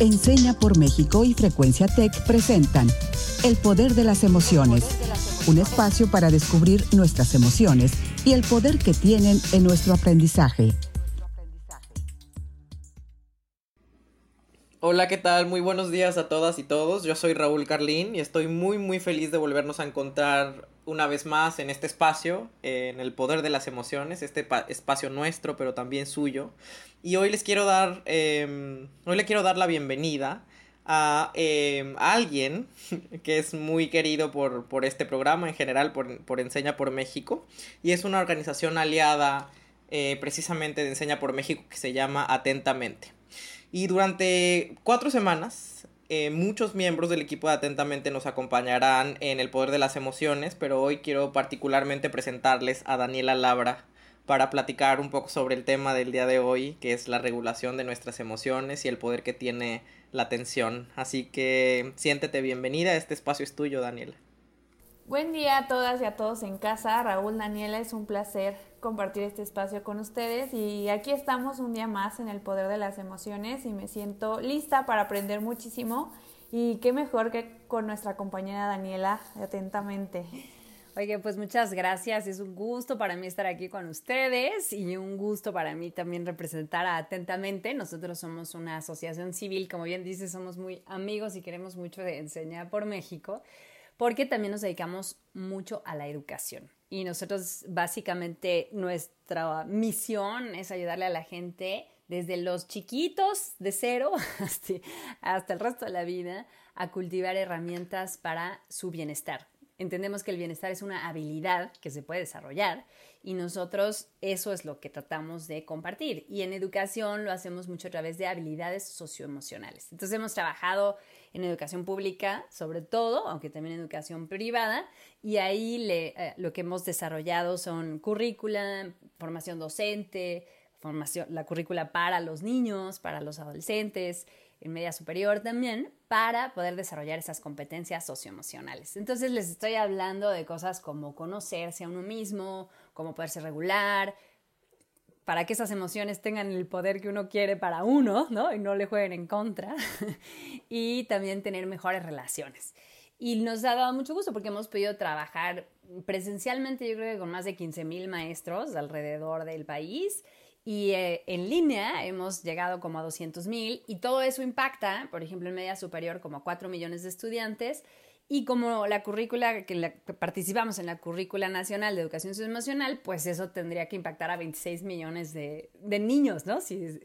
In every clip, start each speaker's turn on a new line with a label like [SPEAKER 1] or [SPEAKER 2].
[SPEAKER 1] Enseña por México y Frecuencia Tech presentan El Poder de las Emociones, un espacio para descubrir nuestras emociones y el poder que tienen en nuestro aprendizaje.
[SPEAKER 2] Hola, ¿qué tal? Muy buenos días a todas y todos. Yo soy Raúl Carlín y estoy muy muy feliz de volvernos a encontrar una vez más en este espacio, en el poder de las emociones, este espacio nuestro pero también suyo. Y hoy les quiero dar, em, hoy le quiero dar la bienvenida a, em, alguien que es muy querido por, por este programa en general, por, por, Enseña por México, y es una organización aliada eh, precisamente de Enseña por México que se llama Atentamente. Y durante cuatro semanas, eh, muchos miembros del equipo de Atentamente nos acompañarán en el poder de las emociones, pero hoy quiero particularmente presentarles a Daniela Labra, para platicar un poco sobre el tema del día de hoy, que es la regulación de nuestras emociones y el poder que tiene la atención. Así que siéntete bienvenida, este espacio es tuyo, Daniela.
[SPEAKER 3] Buen día a todas y a todos en casa. Raúl, Daniela, es un placer compartir este espacio con ustedes y aquí estamos un día más en el poder de las emociones y me siento lista para aprender muchísimo y qué mejor que con nuestra compañera Daniela atentamente.
[SPEAKER 4] Oye, pues muchas gracias. Es un gusto para mí estar aquí con ustedes y un gusto para mí también representar atentamente. Nosotros somos una asociación civil, como bien dices, somos muy amigos y queremos mucho de Enseñar por México, porque también nos dedicamos mucho a la educación. Y nosotros básicamente nuestra misión es ayudarle a la gente desde los chiquitos de cero hasta, hasta el resto de la vida a cultivar herramientas para su bienestar entendemos que el bienestar es una habilidad que se puede desarrollar y nosotros eso es lo que tratamos de compartir. Y en educación lo hacemos mucho a través de habilidades socioemocionales. Entonces hemos trabajado en educación pública, sobre todo, aunque también en educación privada, y ahí eh, lo que hemos desarrollado son currícula, formación docente, formación, la currícula para los niños, para los adolescentes, en media superior también, para poder desarrollar esas competencias socioemocionales. Entonces les estoy hablando de cosas como conocerse a uno mismo, cómo poderse regular, para que esas emociones tengan el poder que uno quiere para uno, ¿no? Y no le jueguen en contra. y también tener mejores relaciones. Y nos ha dado mucho gusto porque hemos podido trabajar presencialmente, yo creo que con más de 15 mil maestros alrededor del país y eh, en línea hemos llegado como a 200 mil y todo eso impacta, por ejemplo, en media superior como a 4 millones de estudiantes y como la currícula, que, participamos en la currícula nacional de educación socioemocional, pues eso tendría que impactar a 26 millones de, de niños, ¿no? Si,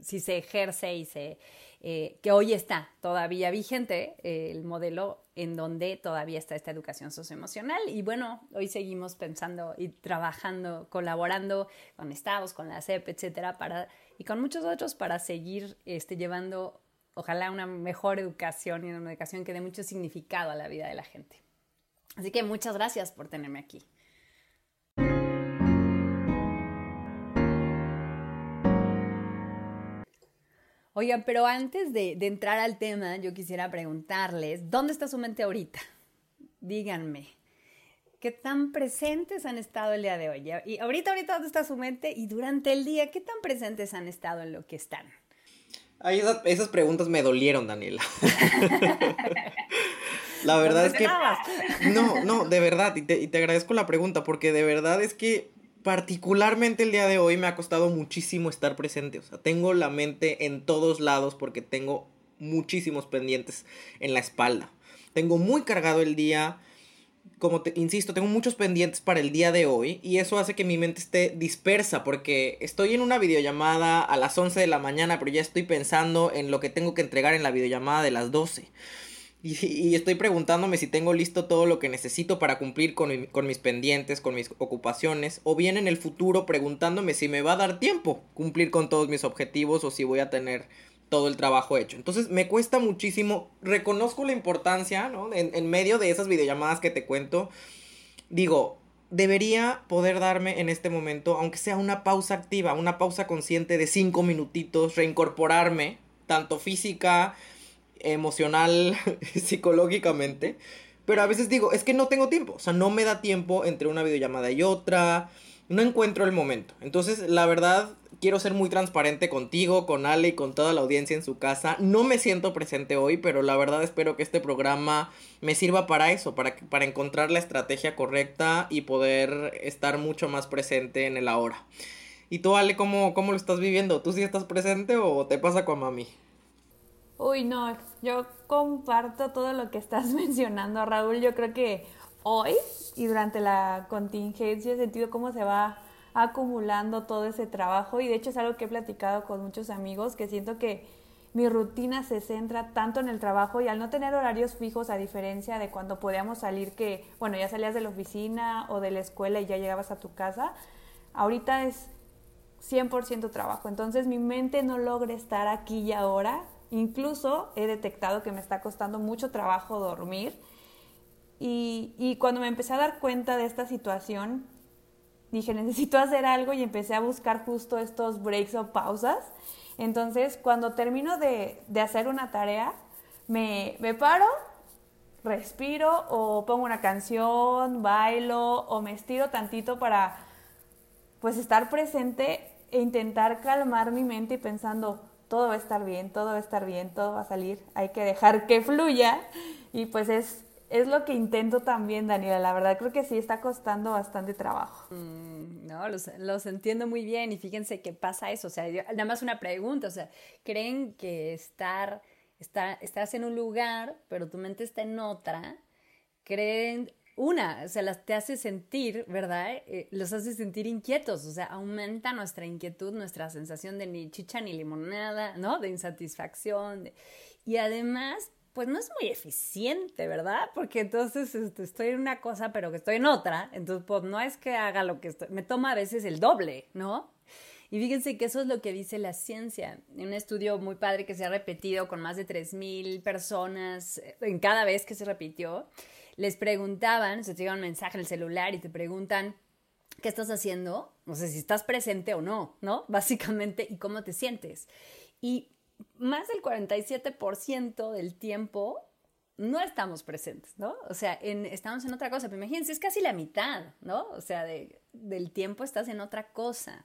[SPEAKER 4] si se ejerce y se eh, que hoy está todavía vigente eh, el modelo en donde todavía está esta educación socioemocional. Y bueno, hoy seguimos pensando y trabajando, colaborando con estados, con la CEP, etcétera, para, y con muchos otros para seguir este, llevando, ojalá, una mejor educación y una educación que dé mucho significado a la vida de la gente. Así que muchas gracias por tenerme aquí. Oigan, pero antes de, entrar al tema, yo quisiera preguntarles, ¿dónde está su mente ahorita? Díganme, ¿qué tan presentes han estado el día de hoy? Y ahorita, ahorita, ¿dónde está su mente? Y durante el día, ¿qué tan presentes han estado en lo que están?
[SPEAKER 2] Ay, esas, preguntas me dolieron, Daniela. la verdad es que... No, no, de verdad, y te, y te agradezco la pregunta, porque de verdad es que particularmente el día de hoy me ha costado muchísimo estar presente. O sea, tengo la mente en todos lados porque tengo muchísimos pendientes en la espalda. Tengo muy cargado el día. Como te insisto, tengo muchos pendientes para el día de hoy y eso hace que mi mente esté dispersa porque estoy en una videollamada a las 11 de la mañana, pero ya estoy pensando en lo que tengo que entregar en la videollamada de las 12. Y, estoy preguntándome si tengo listo todo lo que necesito para cumplir con, mis pendientes, con mis ocupaciones, o bien en el futuro preguntándome si me va a dar tiempo cumplir con todos mis objetivos o si voy a tener todo el trabajo hecho. Entonces me cuesta muchísimo, reconozco la importancia, ¿no? En, en medio de esas videollamadas que te cuento, digo, debería poder darme en este momento, aunque sea una pausa activa, una pausa consciente de cinco minutitos, reincorporarme, tanto física, emocional, psicológicamente. Pero a veces digo, es que no tengo tiempo. O sea, no me da tiempo entre una videollamada y otra. no encuentro el momento. Entonces, la verdad, quiero ser muy transparente contigo, con Ale y con toda la audiencia en su casa. No me siento presente hoy, pero la verdad espero que este programa me sirva para eso, para, para encontrar la estrategia correcta y poder estar mucho más presente en el ahora. ¿Y tú, Ale, cómo, cómo lo estás viviendo? ¿Tú sí estás presente o te pasa con mami?
[SPEAKER 3] Uy, no, yo comparto todo lo que estás mencionando, Raúl. Yo creo que hoy y durante la contingencia he sentido cómo se va acumulando todo ese trabajo y de hecho es algo que he platicado con muchos amigos que siento que mi rutina se centra tanto en el trabajo y al no tener horarios fijos a diferencia de cuando podíamos salir que, bueno, ya salías de la oficina o de la escuela y ya llegabas a tu casa, ahorita es 100% trabajo. Entonces mi mente no logra estar aquí y ahora. Incluso he detectado que me está costando mucho trabajo dormir. Y, cuando me empecé a dar cuenta de esta situación, dije, necesito hacer algo y empecé a buscar justo estos breaks o pausas. Entonces, cuando termino de, de hacer una tarea, me, me, paro, respiro o pongo una canción, bailo o me estiro tantito para pues estar presente e intentar calmar mi mente y pensando, todo va a estar bien, todo va a estar bien, todo va a salir, hay que dejar que fluya y pues es es lo que intento también, Daniela. La verdad creo que sí está costando bastante trabajo.
[SPEAKER 4] Mm, no, los, entiendo muy bien y fíjense que pasa eso. O sea, nada más una pregunta. O sea, ¿creen que estar, estar, estás en un lugar, pero tu mente está en otra? ¿Creen, una, o sea, las te hace sentir, ¿verdad? Eh, los hace sentir inquietos, o sea, aumenta nuestra inquietud, nuestra sensación de ni chicha ni limonada, ¿no? De insatisfacción. Y además pues no es muy eficiente, ¿verdad? Porque entonces este, estoy en una cosa, pero que estoy en otra. Entonces, pues no es que haga lo que estoy, me toma a veces el doble, ¿no? Y fíjense que eso es lo que dice la ciencia. En un estudio muy padre que se ha repetido con más de 3.000 personas eh, en cada vez que se repitió, les preguntaban, se te llega un mensaje en el celular y te preguntan, ¿qué estás haciendo? No sé si estás presente o no, ¿no? Básicamente, ¿y cómo te sientes? Y más del 47% del tiempo no estamos presentes, ¿no? O sea, estamos en otra cosa, pero imagínense, es casi la mitad, ¿no? O sea, del tiempo estás en otra cosa.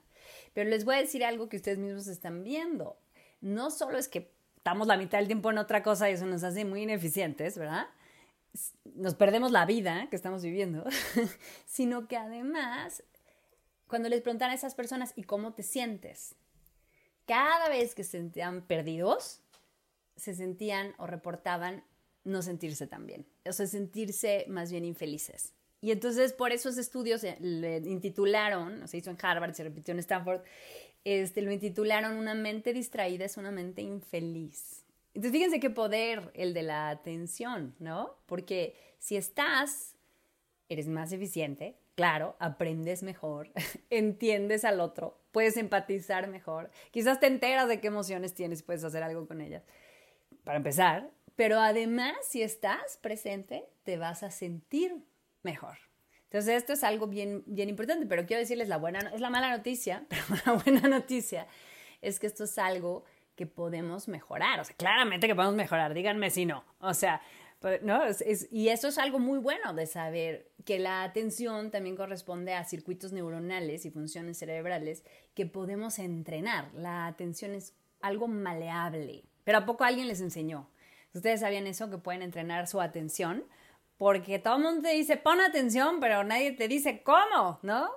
[SPEAKER 4] Pero les voy a decir algo que ustedes mismos están viendo. No solo es que estamos la mitad del tiempo en otra cosa y eso nos hace muy ineficientes, ¿verdad? Nos perdemos la vida que estamos viviendo, sino que además, cuando les preguntan a esas personas, ¿y cómo te sientes? cada vez que se sentían perdidos, se sentían o reportaban no sentirse tan bien, o sea, sentirse más bien infelices. Y entonces por esos estudios le intitularon, se hizo en Harvard, se repitió en Stanford, este, lo intitularon Una mente distraída es una mente infeliz. Entonces fíjense qué poder el de la atención, ¿no? Porque si estás, eres más eficiente, claro, aprendes mejor, entiendes al otro, puedes empatizar mejor, quizás te enteras de qué emociones tienes y puedes hacer algo con ellas, para empezar, pero además si estás presente, te vas a sentir mejor. Entonces esto es algo bien, bien importante, pero quiero decirles la buena, es la mala noticia, pero la buena noticia es que esto es algo que podemos mejorar, o sea, claramente que podemos mejorar, díganme si no, o sea, ¿no? y eso es algo muy bueno de saber que la atención también corresponde a circuitos neuronales y funciones cerebrales que podemos entrenar. La atención es algo maleable. Pero ¿a poco alguien les enseñó? ¿Ustedes sabían eso? Que pueden entrenar su atención. Porque todo el mundo te dice, pon atención, pero nadie te dice cómo, ¿no?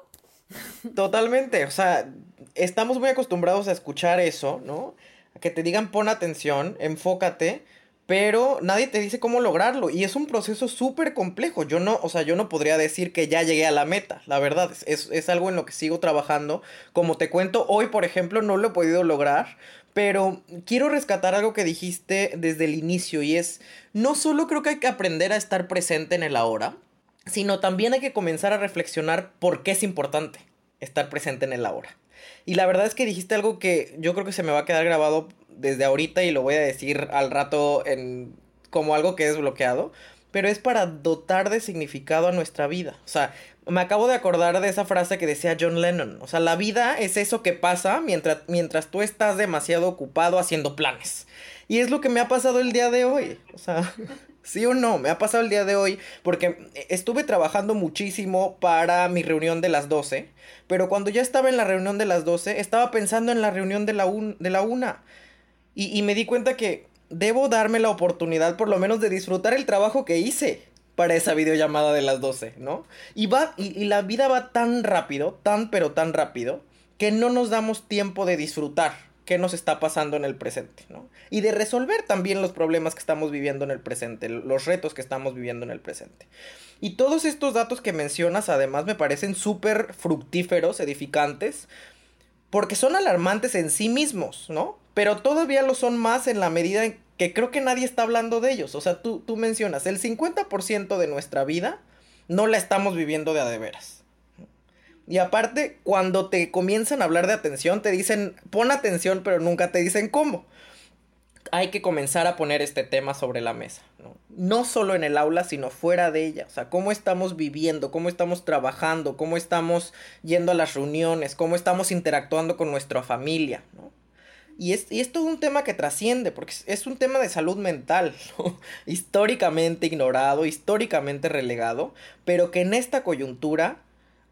[SPEAKER 2] Totalmente. O sea, estamos muy acostumbrados a escuchar eso, ¿no? Que te digan pon atención, enfócate pero nadie te dice cómo lograrlo y es un proceso súper complejo. Yo no, o sea, yo no podría decir que ya llegué a la meta, la verdad, es, es, algo en lo que sigo trabajando. Como te cuento, hoy, por ejemplo, no lo he podido lograr, pero quiero rescatar algo que dijiste desde el inicio y es, no solo creo que hay que aprender a estar presente en el ahora, sino también hay que comenzar a reflexionar por qué es importante estar presente en el ahora. Y la verdad es que dijiste algo que yo creo que se me va a quedar grabado desde ahorita y lo voy a decir al rato en como algo que es desbloqueado, pero es para dotar de significado a nuestra vida. O sea, me acabo de acordar de esa frase que decía John Lennon. O sea, la vida es eso que pasa mientras, mientras tú estás demasiado ocupado haciendo planes. Y es lo que me ha pasado el día de hoy. O sea, ¿Sí o no? Me ha pasado el día de hoy porque estuve trabajando muchísimo para mi reunión de las 12, pero cuando ya estaba en la reunión de las 12, estaba pensando en la reunión de la, de la 1 y, me di cuenta que debo darme la oportunidad por lo menos de disfrutar el trabajo que hice para esa videollamada de las 12, ¿no? Y, va, y la vida va tan rápido, tan pero tan rápido, que no nos damos tiempo de disfrutar qué nos está pasando en el presente, ¿no? Y de resolver también los problemas que estamos viviendo en el presente, los retos que estamos viviendo en el presente. Y todos estos datos que mencionas además me parecen súper fructíferos, edificantes, porque son alarmantes en sí mismos, ¿no? Pero todavía lo son más en la medida en que creo que nadie está hablando de ellos. O sea, tú, tú mencionas, el 50% de nuestra vida no la estamos viviendo de a de veras. Y aparte, cuando te comienzan a hablar de atención, te dicen, pon atención, pero nunca te dicen cómo. Hay que comenzar a poner este tema sobre la mesa, ¿no? No solo en el aula, sino fuera de ella. O sea, cómo estamos viviendo, cómo estamos trabajando, cómo estamos yendo a las reuniones, cómo estamos interactuando con nuestra familia, ¿no? Y, es, y esto es un tema que trasciende, porque es, un tema de salud mental, históricamente ignorado, históricamente relegado, pero que en esta coyuntura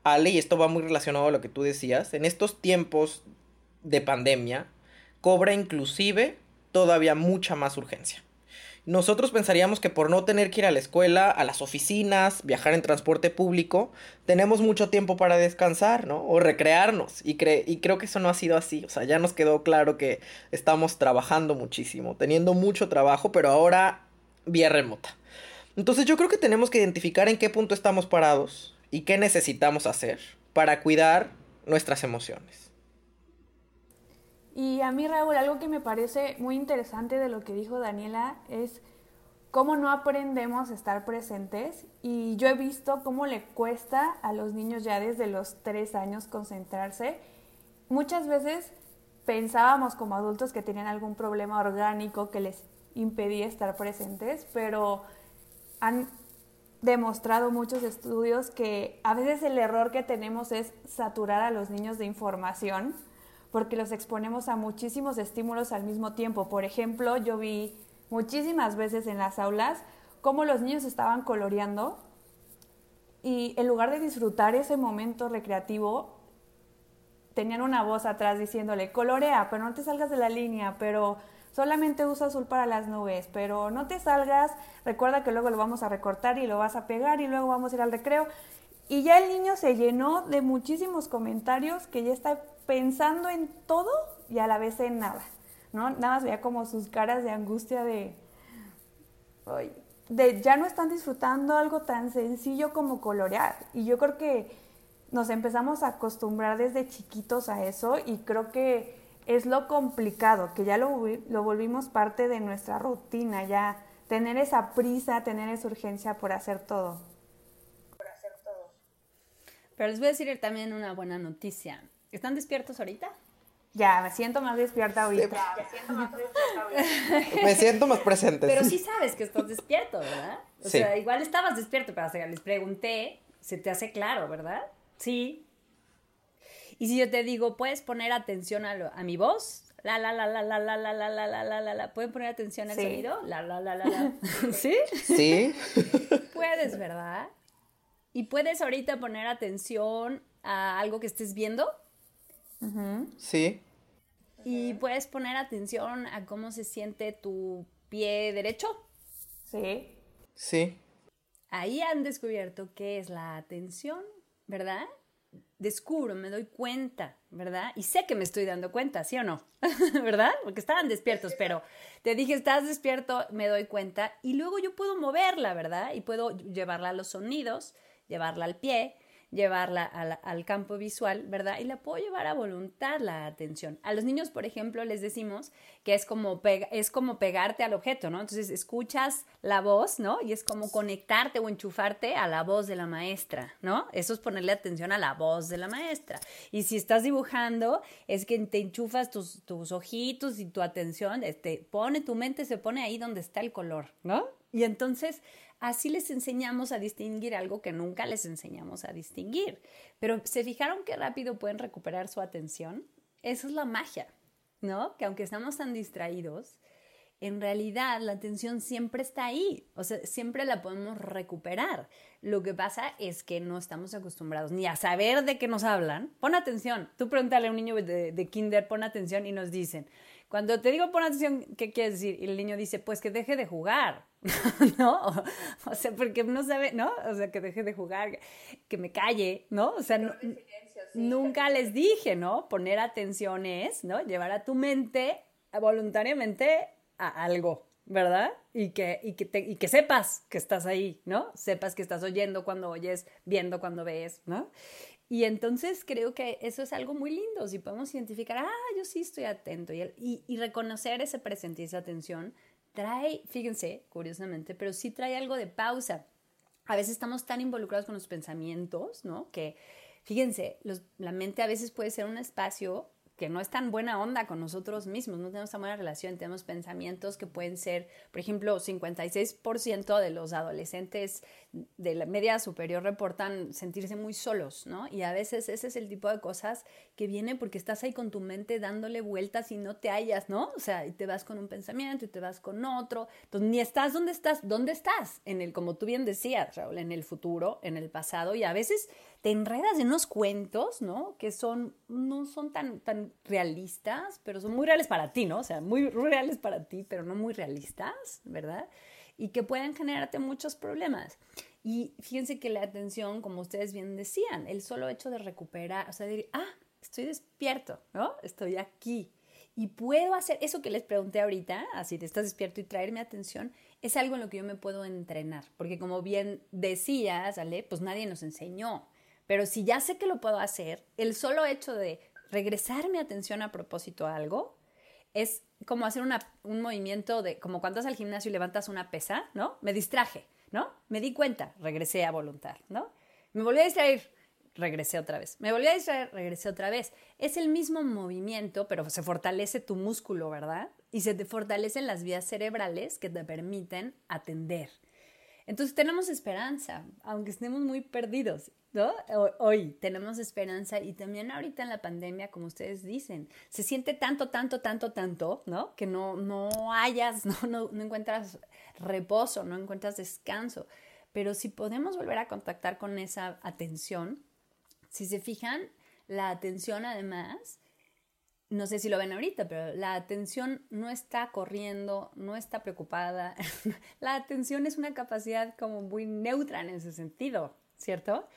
[SPEAKER 2] Ale, y esto va muy relacionado a lo que tú decías, en estos tiempos de pandemia, cobra inclusive todavía mucha más urgencia. Nosotros pensaríamos que por no tener que ir a la escuela, a las oficinas, viajar en transporte público, tenemos mucho tiempo para descansar, ¿no? O recrearnos. Y, y creo que eso no ha sido así. O sea, ya nos quedó claro que estamos trabajando muchísimo, teniendo mucho trabajo, pero ahora vía remota. Entonces yo creo que tenemos que identificar en qué punto estamos parados, y qué necesitamos hacer para cuidar nuestras emociones.
[SPEAKER 3] Y a mí, Raúl, algo que me parece muy interesante de lo que dijo Daniela es cómo no aprendemos a estar presentes y yo he visto cómo le cuesta a los niños ya desde los tres años concentrarse. Muchas veces pensábamos como adultos que tenían algún problema orgánico que les impedía estar presentes, pero han demostrado muchos estudios que a veces el error que tenemos es saturar a los niños de información porque los exponemos a muchísimos estímulos al mismo tiempo. Por ejemplo, yo vi muchísimas veces en las aulas cómo los niños estaban coloreando y en lugar de disfrutar ese momento recreativo, tenían una voz atrás diciéndole, colorea, pero no te salgas de la línea, pero solamente usa azul para las nubes, pero no te salgas, recuerda que luego lo vamos a recortar y lo vas a pegar y luego vamos a ir al recreo. Y ya el niño se llenó de muchísimos comentarios que ya está pensando en todo y a la vez en nada, ¿no? Nada más veía como sus caras de angustia de, de ya no están disfrutando algo tan sencillo como colorear. Y yo creo que nos empezamos a acostumbrar desde chiquitos a eso y creo que es lo complicado, que ya lo, lo volvimos parte de nuestra rutina, ya tener esa prisa, tener esa urgencia por hacer todo. Por hacer todo.
[SPEAKER 4] Pero les voy a decir también una buena noticia. ¿Están despiertos ahorita?
[SPEAKER 3] Ya, me siento más despierta ahorita.
[SPEAKER 2] me siento más despierta ahorita. me siento más presente.
[SPEAKER 4] Pero sí sabes que estás despierto, ¿verdad? O sea, igual estabas despierto, pero les pregunté, se te hace claro, ¿verdad? Sí, y si yo te digo, puedes poner atención a, a mi voz, la la la la la la la la la la la la la ¿Pueden poner atención al sonido? La la la la la. ¿Sí?
[SPEAKER 2] Sí.
[SPEAKER 4] Puedes, ¿verdad? Y puedes ahorita poner atención a algo que estés viendo.
[SPEAKER 2] Sí.
[SPEAKER 4] Y puedes poner atención a cómo se siente tu pie derecho.
[SPEAKER 3] Sí.
[SPEAKER 2] Sí.
[SPEAKER 4] Ahí han descubierto qué es la atención, ¿verdad? Descubro, me doy cuenta, ¿verdad? Y sé que me estoy dando cuenta, ¿sí o no? ¿Verdad? Porque estaban despiertos, pero te dije, estás despierto, me doy cuenta y luego yo puedo moverla, ¿verdad? Y puedo llevarla a los sonidos, llevarla al pie, llevarla al, campo visual, ¿verdad? Y la puedo llevar a voluntad la atención. A los niños, por ejemplo, les decimos que es como, es como pegarte al objeto, ¿no? Entonces escuchas la voz, ¿no? Y es como conectarte o enchufarte a la voz de la maestra, ¿no? Eso es ponerle atención a la voz de la maestra. Y si estás dibujando, es que te enchufas tus, tus ojitos y tu atención, este, pone tu mente, se pone ahí donde está el color, ¿no? Y entonces así les enseñamos a distinguir algo que nunca les enseñamos a distinguir. Pero ¿se fijaron qué rápido pueden recuperar su atención? Esa es la magia, ¿no? Que aunque estamos tan distraídos, en realidad la atención siempre está ahí, o sea, siempre la podemos recuperar. Lo que pasa es que no estamos acostumbrados ni a saber de qué nos hablan. Pon atención, tú pregúntale a un niño de, de kinder, pon atención y nos dicen, cuando te digo pon atención, ¿qué quieres decir? Y el niño dice, pues que deje de jugar, ¿no? O, sea, porque no sabe, ¿no? O sea, que deje de jugar, que me calle, ¿no? O sea, nunca les dije, ¿no? Poner atención es, ¿no? Llevar a tu mente voluntariamente a algo, ¿verdad? Y que, y que, y que sepas que estás ahí, ¿no? Sepas que estás oyendo cuando oyes, viendo cuando ves, ¿no? Y entonces creo que eso es algo muy lindo, si podemos identificar, ah, yo sí estoy atento y, y, y reconocer ese presente y esa atención, trae, fíjense, curiosamente, pero sí trae algo de pausa. A veces estamos tan involucrados con los pensamientos, ¿no? Que, fíjense, la mente a veces puede ser un espacio que no es tan buena onda con nosotros mismos, no tenemos tan buena relación, tenemos pensamientos que pueden ser, por ejemplo, 56% de los adolescentes de la media superior reportan sentirse muy solos, ¿no? Y a veces ese es el tipo de cosas que viene porque estás ahí con tu mente dándole vueltas y no te hallas, ¿no? O sea, y te vas con un pensamiento y te vas con otro, entonces ni estás donde estás, ¿dónde estás? En el, como tú bien decías, Raúl, en el futuro, en el pasado, y a veces te enredas en unos cuentos, ¿no? Que son, no son tan, tan realistas, pero son muy reales para ti, ¿no? O sea, muy reales para ti, pero no muy realistas, ¿verdad? Y que pueden generarte muchos problemas. Y fíjense que la atención, como ustedes bien decían, el solo hecho de recuperar, o sea, de, ah, estoy despierto, ¿no? Estoy aquí. Y puedo hacer eso que les pregunté ahorita, así te estás despierto y traerme atención, es algo en lo que yo me puedo entrenar. Porque como bien decías, Ale, pues nadie nos enseñó. Pero si ya sé que lo puedo hacer, el solo hecho de regresar mi atención a propósito a algo es como hacer un movimiento de, como cuando vas al gimnasio y levantas una pesa, ¿no? Me distraje, ¿no? Me di cuenta, regresé a voluntad, ¿no? Me volví a distraer, regresé otra vez. Me volví a distraer, regresé otra vez. Es el mismo movimiento, pero se fortalece tu músculo, ¿verdad? Y se te fortalecen las vías cerebrales que te permiten atender. Entonces tenemos esperanza, aunque estemos muy perdidos. ¿no? Hoy tenemos esperanza y también ahorita en la pandemia, como ustedes dicen, se siente tanto, tanto, tanto, tanto, ¿no? Que no, no hayas, no, no, no encuentras reposo, no encuentras descanso. Pero si podemos volver a contactar con esa atención, si se fijan, la atención además, no sé si lo ven ahorita, pero la atención no está corriendo, no está preocupada. la atención es una capacidad como muy neutra en ese sentido, ¿cierto?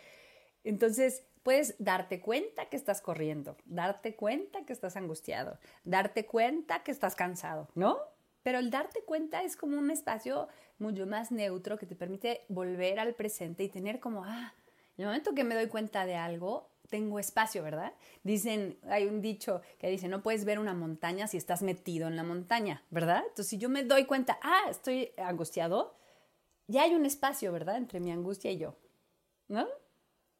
[SPEAKER 4] Entonces, puedes darte cuenta que estás corriendo, darte cuenta que estás angustiado, darte cuenta que estás cansado, ¿no? Pero el darte cuenta es como un espacio mucho más neutro que te permite volver al presente y tener como, ah, el momento que me doy cuenta de algo, tengo espacio, ¿verdad? Dicen, hay un dicho que dice, no puedes ver una montaña si estás metido en la montaña, ¿verdad? Entonces, si yo me doy cuenta, ah, estoy angustiado, ya hay un espacio, ¿verdad? Entre mi angustia y yo, ¿no?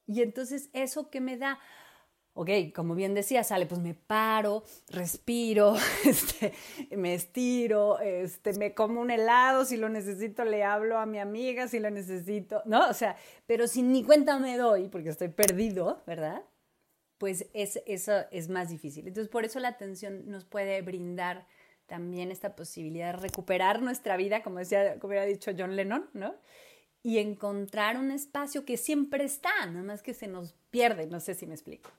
[SPEAKER 4] Y entonces eso que me da, ok, como bien decía, sale, pues me paro, respiro, este, me estiro, este, me como un helado, si lo necesito le hablo a mi amiga, si lo necesito, ¿no? O sea, pero si ni cuenta me doy, porque estoy perdido, ¿verdad? Pues es, eso es más difícil. Entonces, por eso la atención nos puede brindar también esta posibilidad de recuperar nuestra vida, como decía, como hubiera dicho John Lennon, ¿no? y encontrar un espacio que siempre está, nada más que se nos pierde, no sé si me explico.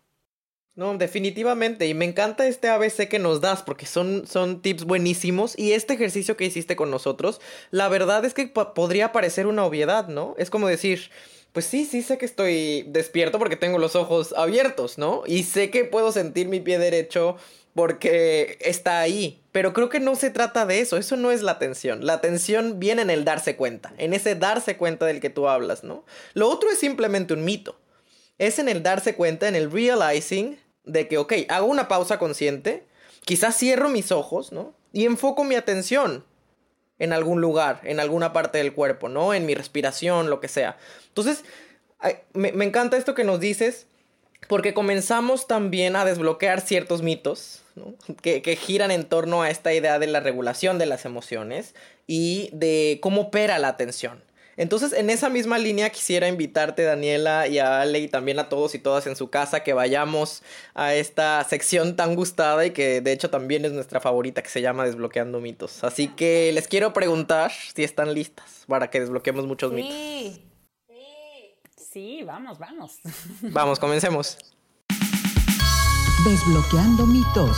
[SPEAKER 2] No, definitivamente. Y me encanta este ABC que nos das porque son, son tips buenísimos. Y este ejercicio que hiciste con nosotros, la verdad es que podría parecer una obviedad, ¿no? Es como decir, pues sí, sí sé que estoy despierto porque tengo los ojos abiertos, ¿no? Y sé que puedo sentir mi pie derecho porque está ahí. Pero creo que no se trata de eso, eso no es la atención. La atención viene en el darse cuenta, en ese darse cuenta del que tú hablas, ¿no? Lo otro es simplemente un mito. Es en el darse cuenta, en el realizing de que, ok, hago una pausa consciente, quizás cierro mis ojos, ¿no? Y enfoco mi atención en algún lugar, en alguna parte del cuerpo, ¿no? En mi respiración, lo que sea. Entonces, me, me encanta esto que nos dices porque comenzamos también a desbloquear ciertos mitos que, que, giran en torno a esta idea de la regulación de las emociones y de cómo opera la atención. Entonces, en esa misma línea quisiera invitarte, Daniela, y a Ale, y también a todos y todas en su casa, que vayamos a esta sección tan gustada y que de hecho también es nuestra favorita, que se llama Desbloqueando mitos. Así que les quiero preguntar si están listas para que desbloqueemos muchos mitos.
[SPEAKER 4] Sí. Sí, vamos, vamos.
[SPEAKER 2] Vamos, comencemos.
[SPEAKER 1] Desbloqueando mitos.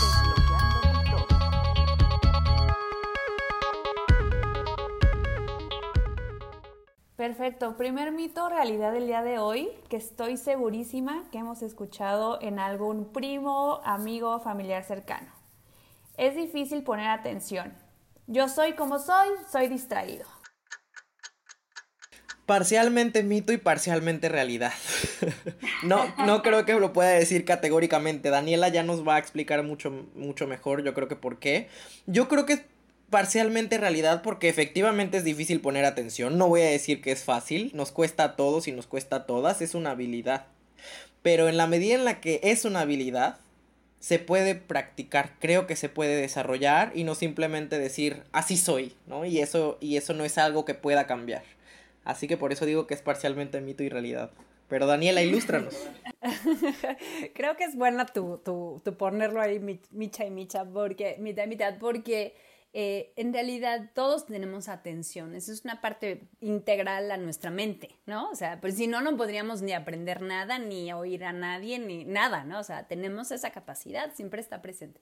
[SPEAKER 3] Perfecto. Primer mito, realidad del día de hoy, que estoy segurísima que hemos escuchado en algún primo, amigo, familiar cercano. Es difícil poner atención. Yo soy como soy, soy distraído.
[SPEAKER 2] Parcialmente mito y parcialmente realidad. no, no creo que lo pueda decir categóricamente. Daniela ya nos va a explicar mucho, mucho mejor, yo creo que por qué. Yo creo que parcialmente realidad porque efectivamente es difícil poner atención. No voy a decir que es fácil, nos cuesta a todos y nos cuesta a todas, es una habilidad. Pero en la medida en la que es una habilidad, se puede practicar, creo que se puede desarrollar y no simplemente decir así soy, ¿no? Y eso, y eso no es algo que pueda cambiar. Así que por eso digo que es parcialmente mito y realidad. Pero Daniela, ilústranos.
[SPEAKER 4] Creo que es buena tu, tu, tu ponerlo ahí, micha y micha, porque, mitad y mitad, porque eh, en realidad todos tenemos atención, eso es una parte integral a nuestra mente, ¿no? O sea, pues si no, no podríamos ni aprender nada, ni oír a nadie, ni nada, ¿no? O sea, tenemos esa capacidad, siempre está presente.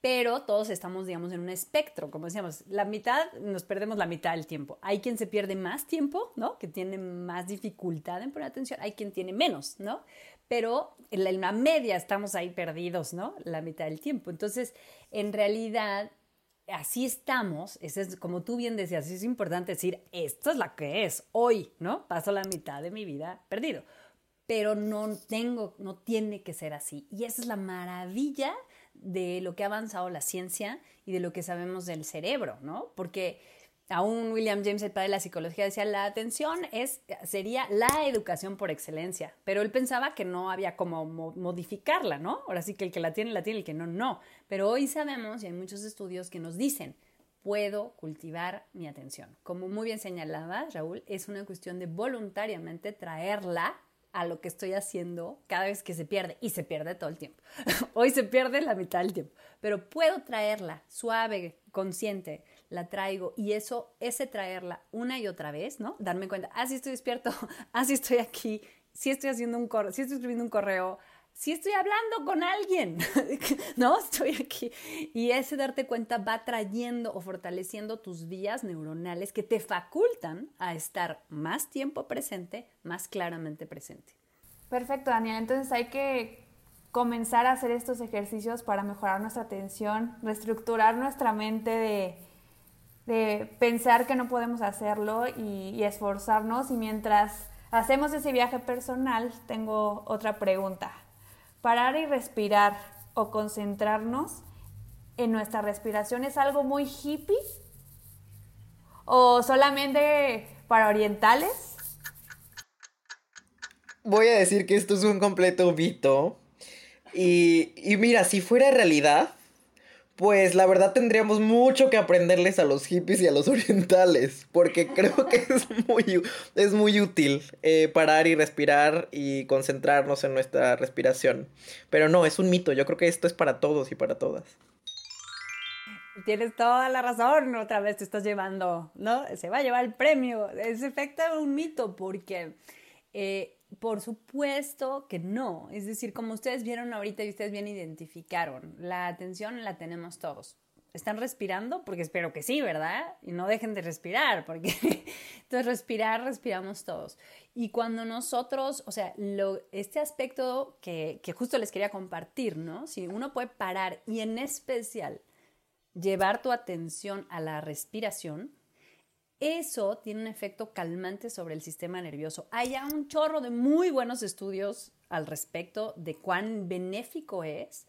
[SPEAKER 4] Pero todos estamos, digamos, en un espectro, como decíamos, la mitad, nos perdemos la mitad del tiempo. Hay quien se pierde más tiempo, ¿no? Que tiene más dificultad en poner atención, hay quien tiene menos, ¿no? Pero en la media estamos ahí perdidos, ¿no? La mitad del tiempo. Entonces, en realidad, así estamos, es como tú bien decías, es importante decir, esto es la que es hoy, ¿no? Paso la mitad de mi vida perdido, pero no tengo, no tiene que ser así. Y esa es la maravilla de lo que ha avanzado la ciencia y de lo que sabemos del cerebro, ¿no? Porque aún William James, el padre de la psicología, decía, la atención es, sería la educación por excelencia, pero él pensaba que no había como modificarla, ¿no? Ahora sí que el que la tiene, la tiene, el que no, no. Pero hoy sabemos, y hay muchos estudios que nos dicen, puedo cultivar mi atención. Como muy bien señalaba Raúl, es una cuestión de voluntariamente traerla a lo que estoy haciendo cada vez que se pierde, y se pierde todo el tiempo. Hoy se pierde la mitad del tiempo, pero puedo traerla suave, consciente, la traigo y eso, ese traerla una y otra vez, ¿no? Darme cuenta, ah, sí estoy despierto, ah, sí estoy aquí, sí estoy haciendo un correo, sí estoy escribiendo un correo, sí estoy hablando con alguien, ¿no? Estoy aquí. Y ese darte cuenta va trayendo o fortaleciendo tus vías neuronales que te facultan a estar más tiempo presente, más claramente presente.
[SPEAKER 3] Perfecto, Daniel. Entonces hay que comenzar a hacer estos ejercicios para mejorar nuestra atención, reestructurar nuestra mente de de pensar que no podemos hacerlo y, esforzarnos. Y mientras hacemos ese viaje personal, tengo otra pregunta. Parar y respirar o concentrarnos en nuestra respiración es algo muy hippie o solamente para orientales?
[SPEAKER 2] Voy a decir que esto es un completo mito. Y, y mira, si fuera realidad, pues la verdad tendríamos mucho que aprenderles a los hippies y a los orientales, porque creo que es muy, es muy útil eh, parar y respirar y concentrarnos en nuestra respiración. Pero no, es un mito, yo creo que esto es para todos y para todas.
[SPEAKER 4] Tienes toda la razón, otra vez te estás llevando, ¿no? Se va a llevar el premio. Es efecto un mito porque... Eh, por supuesto que no. Es decir, como ustedes vieron ahorita y ustedes bien identificaron, la atención la tenemos todos. ¿Están respirando? Porque espero que sí, ¿verdad? Y no dejen de respirar, porque entonces respirar, respiramos todos. Y cuando nosotros, o sea, este aspecto que, que justo les quería compartir, ¿no? Si uno puede parar y en especial llevar tu atención a la respiración, eso tiene un efecto calmante sobre el sistema nervioso. Hay ya un chorro de muy buenos estudios al respecto de cuán benéfico es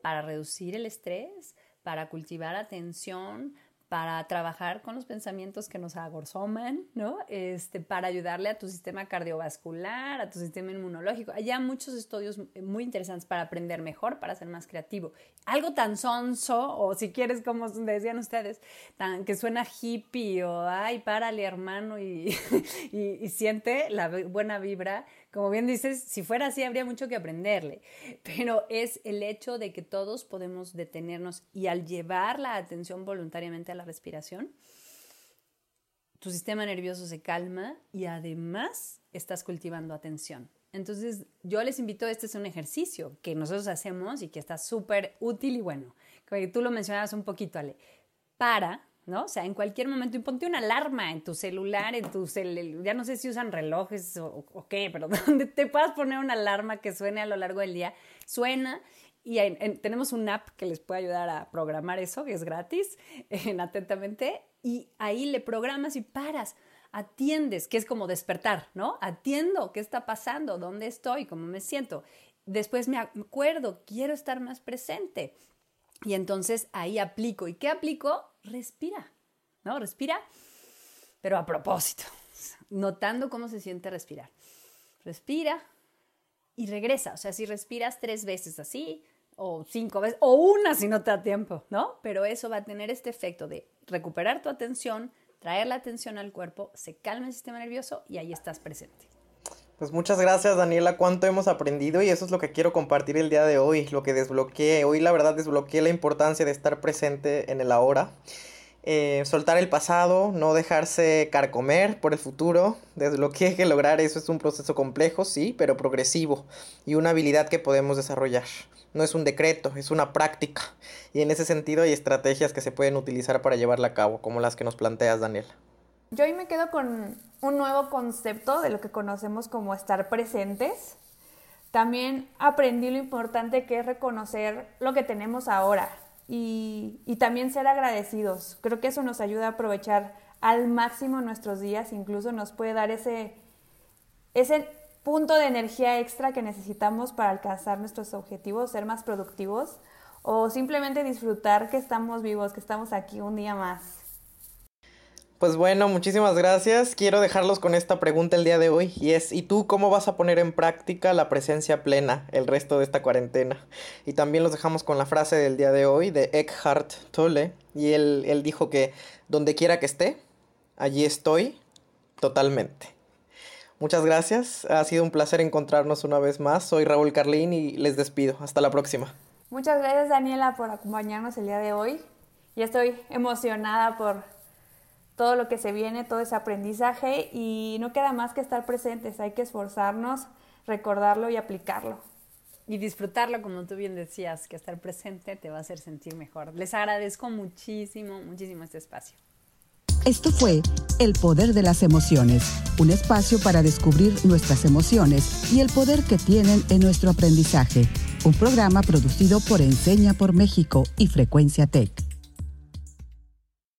[SPEAKER 4] para reducir el estrés, para cultivar atención, para trabajar con los pensamientos que nos agorzoman, ¿no? Este, para ayudarle a tu sistema cardiovascular, a tu sistema inmunológico. Hay muchos estudios muy interesantes para aprender mejor, para ser más creativo. Algo tan sonso, o si quieres, como decían ustedes, tan, que suena hippie, o ay, párale, hermano, y, y siente la buena vibra. Como bien dices, si fuera así, habría mucho que aprenderle. Pero es el hecho de que todos podemos detenernos y al llevar la atención voluntariamente a la respiración, tu sistema nervioso se calma y además estás cultivando atención. Entonces, yo les invito, este es un ejercicio que nosotros hacemos y que está súper útil y bueno. Que tú lo mencionabas un poquito, Ale. Para, ¿no? O sea, en cualquier momento, y ponte una alarma en tu celular, en tu celular, ya no sé si usan relojes o, qué, pero donde te puedas poner una alarma que suene a lo largo del día, suena y tenemos una app que les puede ayudar a programar eso, que es gratis, en Atentamente, y ahí le programas y paras, atiendes, que es como despertar, ¿no? Atiendo, ¿qué está pasando? ¿Dónde estoy? ¿Cómo me siento? Después me acuerdo, quiero estar más presente. Y entonces ahí aplico. ¿Y qué aplico? Respira, ¿no? Respira, pero a propósito, notando cómo se siente respirar. Respira, y regresa. O sea, si respiras tres veces así, o cinco veces, o una si no te da tiempo, ¿no? Pero eso va a tener este efecto de recuperar tu atención, traer la atención al cuerpo, se calma el sistema nervioso y ahí estás presente.
[SPEAKER 2] Pues muchas gracias Daniela, cuánto hemos aprendido y eso es lo que quiero compartir el día de hoy, lo que desbloqueé. Hoy la verdad desbloqueé la importancia de estar presente en el ahora. Eh, soltar el pasado, no dejarse carcomer por el futuro. Desbloqueé que lograr eso es un proceso complejo, sí, pero progresivo y una habilidad que podemos desarrollar no es un decreto, es una práctica. Y en ese sentido hay estrategias que se pueden utilizar para llevarla a cabo, como las que nos planteas, Daniela.
[SPEAKER 3] Yo hoy me quedo con un nuevo concepto de lo que conocemos como estar presentes. También aprendí lo importante que es reconocer lo que tenemos ahora y, también ser agradecidos. Creo que eso nos ayuda a aprovechar al máximo nuestros días, incluso nos puede dar ese, ese punto de energía extra que necesitamos para alcanzar nuestros objetivos, ser más productivos o simplemente disfrutar que estamos vivos, que estamos aquí un día más.
[SPEAKER 2] Pues bueno, muchísimas gracias. Quiero dejarlos con esta pregunta el día de hoy y es, ¿y tú cómo vas a poner en práctica la presencia plena el resto de esta cuarentena? Y también los dejamos con la frase del día de hoy de Eckhart Tolle y él, él dijo que donde quiera que esté, allí estoy totalmente. Muchas gracias, ha sido un placer encontrarnos una vez más. Soy Raúl Carlín y les despido. Hasta la próxima.
[SPEAKER 3] Muchas gracias Daniela por acompañarnos el día de hoy. Y estoy emocionada por todo lo que se viene, todo ese aprendizaje y no queda más que estar presentes, hay que esforzarnos, recordarlo y aplicarlo.
[SPEAKER 4] Y disfrutarlo, como tú bien decías, que estar presente te va a hacer sentir mejor. Les agradezco muchísimo, muchísimo este espacio.
[SPEAKER 1] Esto fue El Poder de las Emociones, un espacio para descubrir nuestras emociones y el poder que tienen en nuestro aprendizaje. Un programa producido por Enseña por México y Frecuencia Tech.